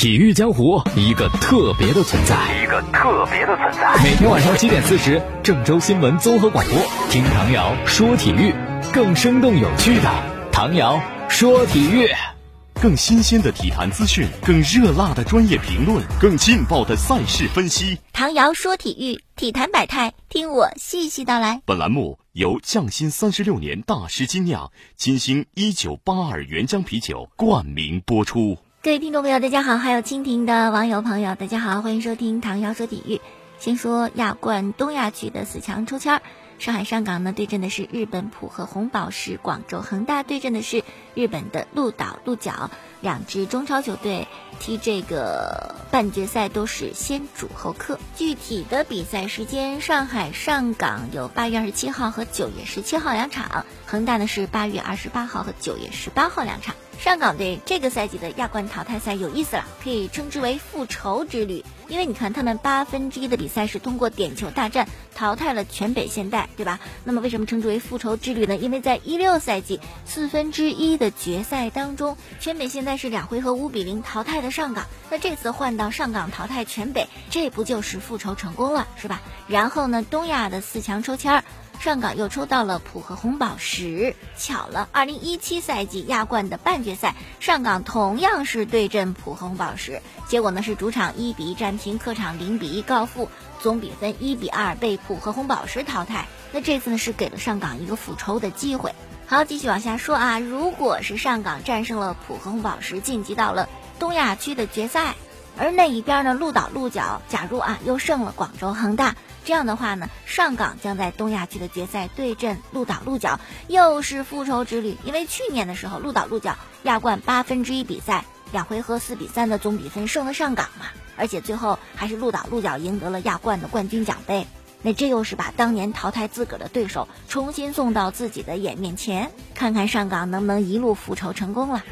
体育江湖一个特别的存在，一个特别的存在。每天晚上七点四十，郑州新闻综合广播，听唐瑶说体育，更生动有趣的唐瑶说体育，更新鲜的体坛资讯，更热辣的专业评论，更劲爆的赛事分析。唐瑶说体育，体坛百态，听我细细道来。本栏目由匠心三十六年大师精酿金星一九八二原浆啤酒冠名播出。各位听众朋友，大家好；还有蜻蜓的网友朋友，大家好，欢迎收听唐瑶说体育。先说亚冠东亚区的四强抽签儿，上海上港呢对阵的是日本浦和红宝石，广州恒大对阵的是日本的鹿岛鹿角，两支中超球队踢这个半决赛都是先主后客。具体的比赛时间，上海上港有八月二十七号和九月十七号两场，恒大呢是八月二十八号和九月十八号两场。上港队这个赛季的亚冠淘汰赛有意思了，可以称之为复仇之旅。因为你看，他们八分之一的比赛是通过点球大战淘汰了全北现代，对吧？那么为什么称之为复仇之旅呢？因为在一六赛季四分之一的决赛当中，全北现在是两回合五比零淘汰的上港。那这次换到上港淘汰全北，这不就是复仇成功了，是吧？然后呢，东亚的四强抽签儿。上港又抽到了浦和红宝石，巧了，二零一七赛季亚冠的半决赛，上港同样是对阵浦和红宝石，结果呢是主场一比一战平，客场零比一告负，总比分一比二被浦和红宝石淘汰。那这次呢是给了上港一个复仇的机会。好，继续往下说啊，如果是上港战胜了浦和红宝石，晋级到了东亚区的决赛，而那一边呢鹿岛鹿角，假如啊又胜了广州恒大。这样的话呢，上港将在东亚区的决赛对阵鹿岛鹿角，又是复仇之旅。因为去年的时候，鹿岛鹿角亚冠八分之一比赛两回合四比三的总比分胜了上港嘛，而且最后还是鹿岛鹿角赢得了亚冠的冠军奖杯。那这又是把当年淘汰自个儿的对手重新送到自己的眼面前，看看上港能不能一路复仇成功了。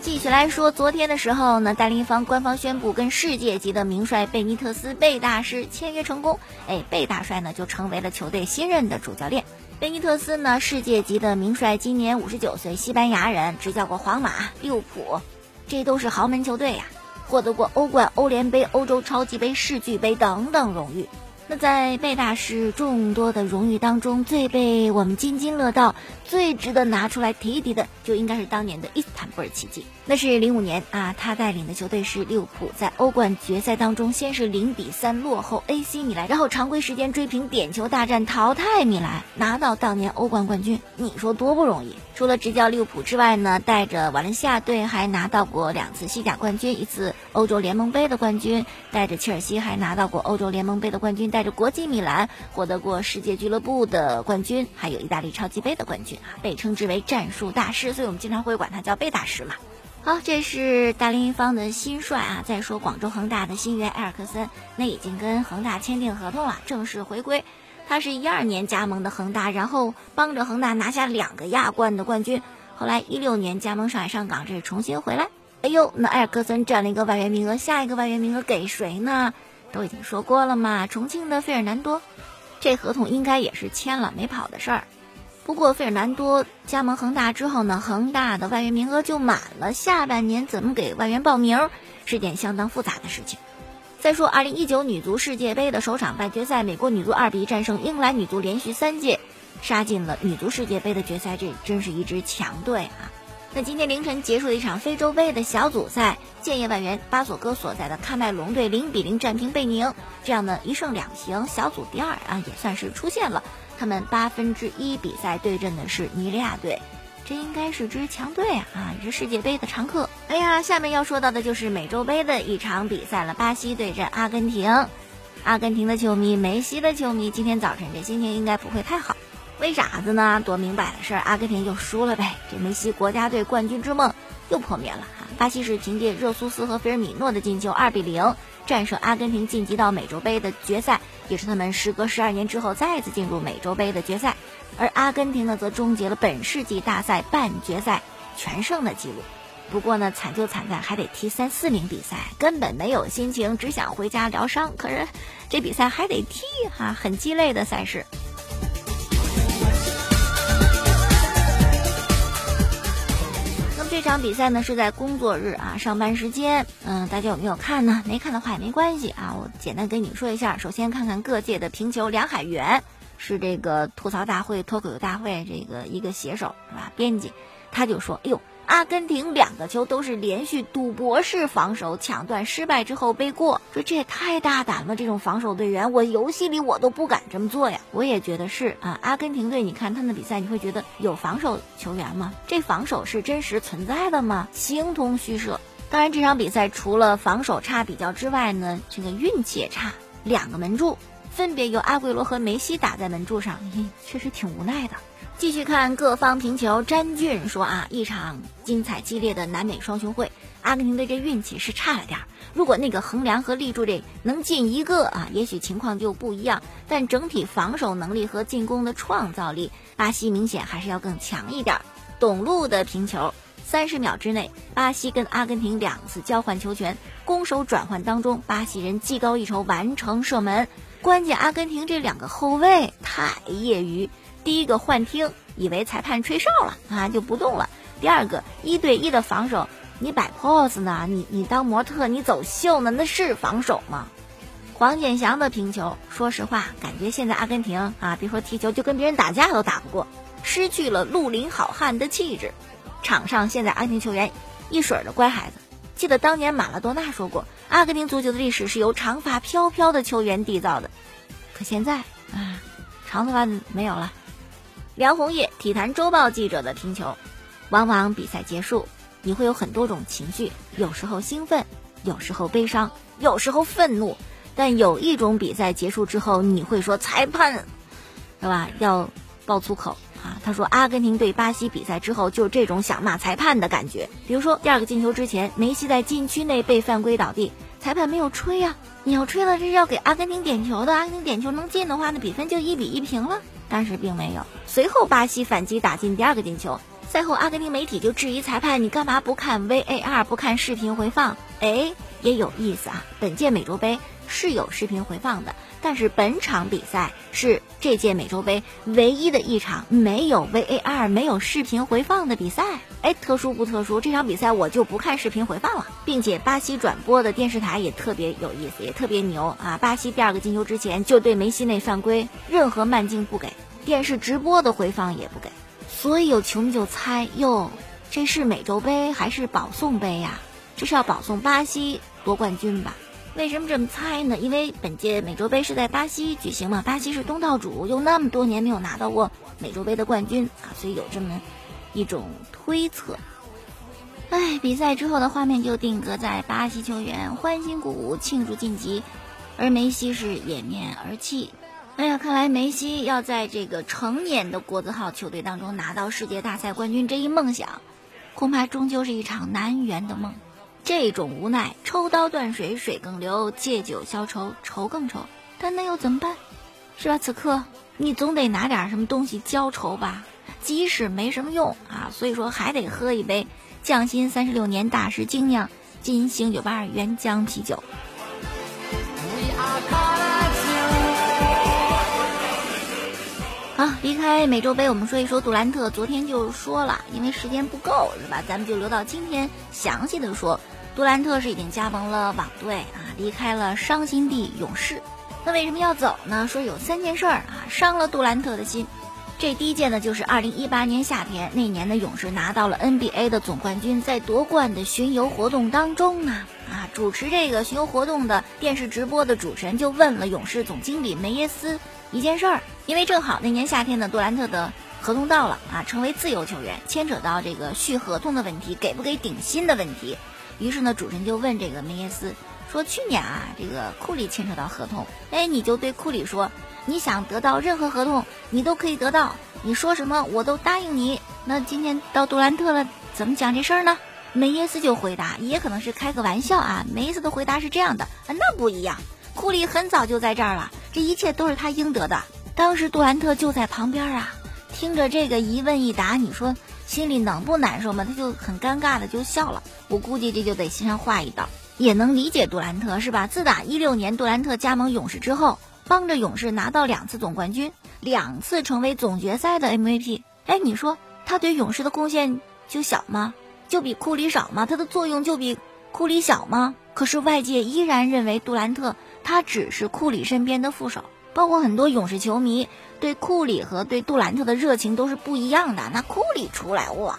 继续来说，昨天的时候呢，大林方官方宣布跟世界级的名帅贝尼特斯贝大师签约成功，哎，贝大帅呢就成为了球队新任的主教练。贝尼特斯呢，世界级的名帅，今年五十九岁，西班牙人，执教过皇马、利物浦，这都是豪门球队呀，获得过欧冠、欧联杯、欧洲超级杯、世俱杯等等荣誉。那在贝大师众多的荣誉当中，最被我们津津乐道、最值得拿出来提一提的，就应该是当年的伊斯坦布尔奇迹。那是零五年啊，他带领的球队是利物浦，在欧冠决赛当中，先是零比三落后 AC 米兰，然后常规时间追平点球大战淘汰米兰，拿到当年欧冠冠军。你说多不容易？除了执教利物浦之外呢，带着瓦伦西亚队还拿到过两次西甲冠军，一次欧洲联盟杯的冠军；带着切尔西还拿到过欧洲联盟杯的冠军。带着国际米兰获得过世界俱乐部的冠军，还有意大利超级杯的冠军被称之为战术大师，所以我们经常会管他叫贝大师嘛。好，这是大连一方的新帅啊。再说广州恒大的新援埃尔克森，那已经跟恒大签订合同了，正式回归。他是一二年加盟的恒大，然后帮着恒大拿下两个亚冠的冠军，后来一六年加盟上海上港，这是重新回来。哎呦，那埃尔克森占了一个外援名额，下一个外援名额给谁呢？都已经说过了嘛，重庆的费尔南多，这合同应该也是签了，没跑的事儿。不过费尔南多加盟恒大之后呢，恒大的外援名额就满了，下半年怎么给外援报名，是件相当复杂的事情。再说，二零一九女足世界杯的首场半决赛，美国女足二比一战胜英格兰女足，连续三届杀进了女足世界杯的决赛，这真是一支强队啊。那今天凌晨结束的一场非洲杯的小组赛，建业外援巴索戈所在的喀麦隆队零比零战平贝宁，这样呢一胜两平，小组第二啊也算是出现了。他们八分之一比赛对阵的是尼日利亚队，这应该是支强队啊啊，也是世界杯的常客。哎呀，下面要说到的就是美洲杯的一场比赛了，巴西对阵阿根廷。阿根廷的球迷，梅西的球迷，今天早晨这心情应该不会太好。为啥子呢？多明摆的事儿，阿根廷就输了呗。这梅西国家队冠军之梦又破灭了哈。巴西是凭借热苏斯和菲尔米诺的进球，二比零战胜阿根廷，晋级到美洲杯的决赛，也是他们时隔十二年之后再次进入美洲杯的决赛。而阿根廷呢，则终结了本世纪大赛半决赛全胜的记录。不过呢，惨就惨在还得踢三四名比赛，根本没有心情，只想回家疗伤。可是这比赛还得踢哈，很鸡肋的赛事。这场比赛呢是在工作日啊，上班时间。嗯，大家有没有看呢？没看的话也没关系啊，我简单跟你说一下。首先看看各界的评球，梁海源是这个吐槽大会、脱口秀大会这个一个写手是吧？编辑，他就说：“哎呦。”阿根廷两个球都是连续赌博式防守抢断失败之后背过，说这也太大胆了！这种防守队员，我游戏里我都不敢这么做呀。我也觉得是啊，阿根廷队，你看他们的比赛，你会觉得有防守球员吗？这防守是真实存在的吗？形同虚设。当然，这场比赛除了防守差比较之外呢，这个运气也差，两个门柱分别由阿圭罗和梅西打在门柱上，确实挺无奈的。继续看各方评球，詹俊说啊，一场精彩激烈的南美双雄会，阿根廷队这运气是差了点儿。如果那个横梁和立柱这能进一个啊，也许情况就不一样。但整体防守能力和进攻的创造力，巴西明显还是要更强一点。董路的评球，三十秒之内，巴西跟阿根廷两次交换球权，攻守转换当中，巴西人技高一筹完成射门。关键阿根廷这两个后卫太业余。第一个幻听，以为裁判吹哨了啊，就不动了。第二个一对一的防守，你摆 pose 呢？你你当模特，你走秀呢？那是防守吗？黄健翔的评球，说实话，感觉现在阿根廷啊，别说踢球，就跟别人打架都打不过，失去了绿林好汉的气质。场上现在阿根廷球员一水的乖孩子。记得当年马拉多纳说过，阿根廷足球的历史是由长发飘飘的球员缔造的。可现在啊，长头发没有了。梁红叶体坛周报记者的听球，往往比赛结束，你会有很多种情绪，有时候兴奋，有时候悲伤，有时候愤怒。但有一种比赛结束之后，你会说裁判，是吧？要爆粗口啊！他说阿根廷对巴西比赛之后，就这种想骂裁判的感觉。比如说第二个进球之前，梅西在禁区内被犯规倒地，裁判没有吹呀！你要吹了，这是要给阿根廷点球的。阿根廷点球能进的话，那比分就一比一平了。但是并没有。随后巴西反击打进第二个进球。赛后阿根廷媒体就质疑裁判：“你干嘛不看 VAR，不看视频回放？”哎，也有意思啊。本届美洲杯是有视频回放的，但是本场比赛是这届美洲杯唯一的一场没有 VAR、没有视频回放的比赛。哎，特殊不特殊？这场比赛我就不看视频回放了，并且巴西转播的电视台也特别有意思，也特别牛啊！巴西第二个进球之前就对梅西那犯规任何慢镜不给，电视直播的回放也不给，所以有球迷就猜哟，这是美洲杯还是保送杯呀？这是要保送巴西夺冠军吧？为什么这么猜呢？因为本届美洲杯是在巴西举行嘛，巴西是东道主，又那么多年没有拿到过美洲杯的冠军啊，所以有这么。一种推测，哎，比赛之后的画面就定格在巴西球员欢欣鼓舞庆祝晋级，而梅西是掩面而泣。哎呀，看来梅西要在这个成年的国字号球队当中拿到世界大赛冠军这一梦想，恐怕终究是一场难圆的梦。这种无奈，抽刀断水，水更流；借酒消愁，愁更愁。但那又怎么办？是吧？此刻你总得拿点什么东西浇愁吧。即使没什么用啊，所以说还得喝一杯匠心三十六年大师精酿金星九八二原浆啤酒。好，离开美洲杯，我们说一说杜兰特。昨天就说了，因为时间不够，是吧？咱们就留到今天详细的说。杜兰特是已经加盟了网队啊，离开了伤心地勇士。那为什么要走呢？说有三件事儿啊，伤了杜兰特的心。这第一件呢，就是二零一八年夏天那年的勇士拿到了 NBA 的总冠军，在夺冠的巡游活动当中呢啊，主持这个巡游活动的电视直播的主持人就问了勇士总经理梅耶斯一件事儿，因为正好那年夏天呢，杜兰特的合同到了啊，成为自由球员，牵扯到这个续合同的问题，给不给顶薪的问题，于是呢，主持人就问这个梅耶斯说，去年啊，这个库里牵扯到合同，哎，你就对库里说。你想得到任何合同，你都可以得到。你说什么，我都答应你。那今天到杜兰特了，怎么讲这事儿呢？梅耶斯就回答，也可能是开个玩笑啊。梅耶斯的回答是这样的：啊，那不一样。库里很早就在这儿了，这一切都是他应得的。当时杜兰特就在旁边啊，听着这个一问一答，你说心里能不难受吗？他就很尴尬的就笑了。我估计这就得心上画一道，也能理解杜兰特是吧？自打一六年杜兰特加盟勇士之后。帮着勇士拿到两次总冠军，两次成为总决赛的 MVP。哎，你说他对勇士的贡献就小吗？就比库里少吗？他的作用就比库里小吗？可是外界依然认为杜兰特他只是库里身边的副手，包括很多勇士球迷对库里和对杜兰特的热情都是不一样的。那库里出来哇，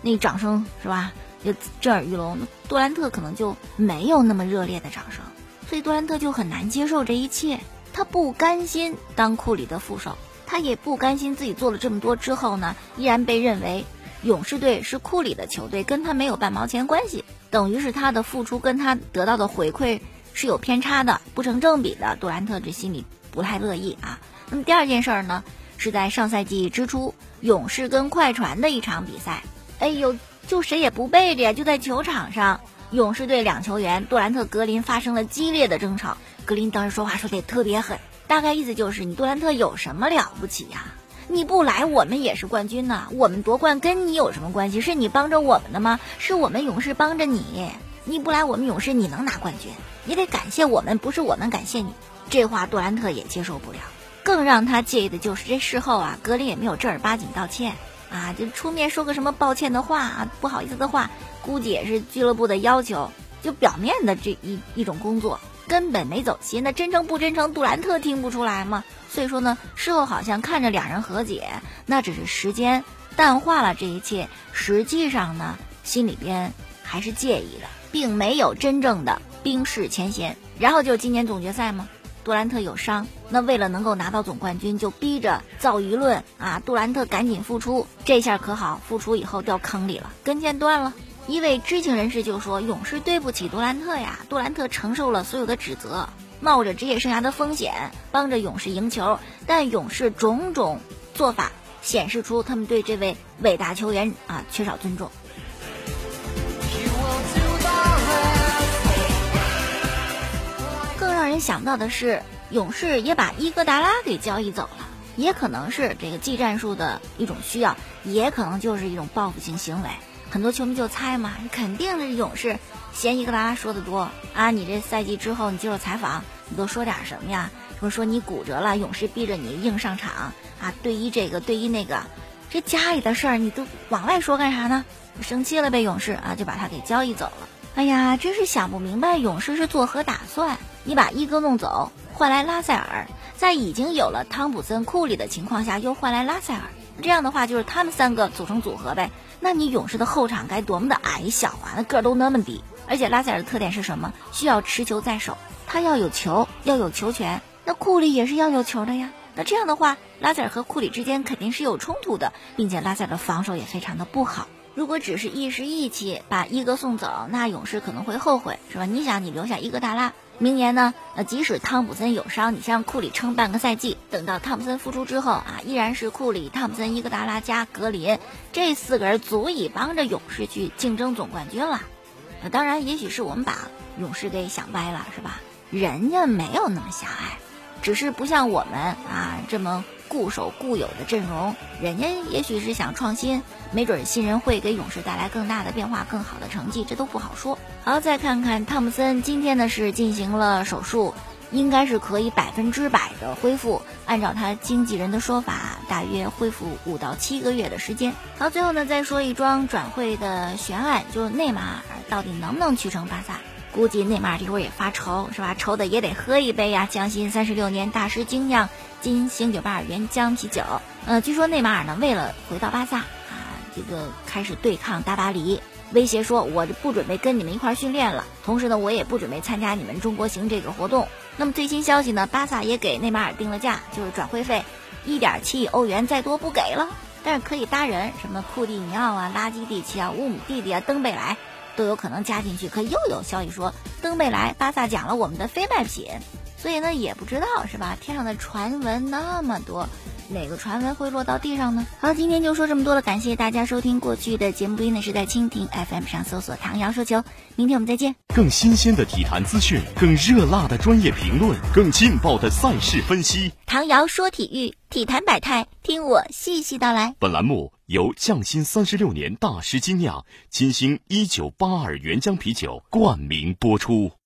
那掌声是吧？就震耳欲聋。杜兰特可能就没有那么热烈的掌声，所以杜兰特就很难接受这一切。他不甘心当库里的副手，他也不甘心自己做了这么多之后呢，依然被认为勇士队是库里的球队，跟他没有半毛钱关系。等于是他的付出跟他得到的回馈是有偏差的，不成正比的。杜兰特这心里不太乐意啊。那么第二件事儿呢，是在上赛季之初，勇士跟快船的一场比赛。哎呦，就谁也不背着呀，就在球场上，勇士队两球员杜兰特、格林发生了激烈的争吵。格林当时说话说的也特别狠，大概意思就是你杜兰特有什么了不起呀？你不来，我们也是冠军呐。我们夺冠跟你有什么关系？是你帮着我们的吗？是我们勇士帮着你。你不来，我们勇士你能拿冠军？你得感谢我们，不是我们感谢你。这话杜兰特也接受不了。更让他介意的就是这事后啊，格林也没有正儿。八经道歉啊，就出面说个什么抱歉的话啊，不好意思的话，估计也是俱乐部的要求，就表面的这一一种工作。根本没走心，那真诚不真诚，杜兰特听不出来吗？所以说呢，事后好像看着两人和解，那只是时间淡化了这一切，实际上呢，心里边还是介意的，并没有真正的冰释前嫌。然后就今年总决赛吗？杜兰特有伤，那为了能够拿到总冠军，就逼着造舆论啊，杜兰特赶紧复出，这下可好，复出以后掉坑里了，跟腱断了。一位知情人士就说：“勇士对不起杜兰特呀，杜兰特承受了所有的指责，冒着职业生涯的风险帮着勇士赢球，但勇士种种做法显示出他们对这位伟大球员啊缺少尊重。”想到的是，勇士也把伊戈达拉给交易走了，也可能是这个技战术的一种需要，也可能就是一种报复性行为。很多球迷就猜嘛，肯定是勇士嫌伊戈达拉说的多啊！你这赛季之后你接受采访，你都说点什么呀？说说你骨折了，勇士逼着你硬上场啊！对一这个对一那个，这家里的事儿你都往外说干啥呢？生气了呗，勇士啊，就把他给交易走了。哎呀，真是想不明白勇士是作何打算？你把伊戈弄走，换来拉塞尔，在已经有了汤普森、库里的情况下，又换来拉塞尔，这样的话就是他们三个组成组合呗。那你勇士的后场该多么的矮小啊！那个儿都那么低，而且拉塞尔的特点是什么？需要持球在手，他要有球，要有球权。那库里也是要有球的呀。那这样的话，拉塞尔和库里之间肯定是有冲突的，并且拉塞尔的防守也非常的不好。如果只是一时义气把伊戈送走，那勇士可能会后悔，是吧？你想，你留下伊戈达拉。明年呢？呃，即使汤普森有伤，你像库里撑半个赛季，等到汤普森复出之后啊，依然是库里、汤普森、伊戈达拉加格林这四个人足以帮着勇士去竞争总冠军了。那当然，也许是我们把勇士给想歪了，是吧？人家没有那么狭隘，只是不像我们啊这么。固守固有的阵容，人家也许是想创新，没准新人会给勇士带来更大的变化、更好的成绩，这都不好说。好，再看看汤姆森，今天呢是进行了手术，应该是可以百分之百的恢复。按照他经纪人的说法，大约恢复五到七个月的时间。好，最后呢再说一桩转会的悬案，就是内马尔到底能不能去成巴萨？估计内马尔这会儿也发愁，是吧？愁的也得喝一杯呀！江心三十六年大师精酿金星九八二原浆啤酒。呃，据说内马尔呢，为了回到巴萨啊，这个开始对抗大巴黎，威胁说：“我就不准备跟你们一块训练了，同时呢，我也不准备参加你们中国行这个活动。”那么最新消息呢，巴萨也给内马尔定了价，就是转会费一点七亿欧元，再多不给了，但是可以搭人，什么库蒂尼奥啊、拉基蒂奇啊、乌姆蒂蒂啊、登贝莱。都有可能加进去，可又有消息说登贝莱巴萨讲了我们的非卖品，所以呢也不知道是吧？天上的传闻那么多，哪个传闻会落到地上呢？好，今天就说这么多了，感谢大家收听过去的节目播音呢是在蜻蜓 FM 上搜索唐瑶说球，明天我们再见。更新鲜的体坛资讯，更热辣的专业评论，更劲爆的赛事分析。唐瑶说体育，体坛百态，听我细细道来。本栏目。由匠心三十六年大师精酿金星一九八二原浆啤酒冠名播出。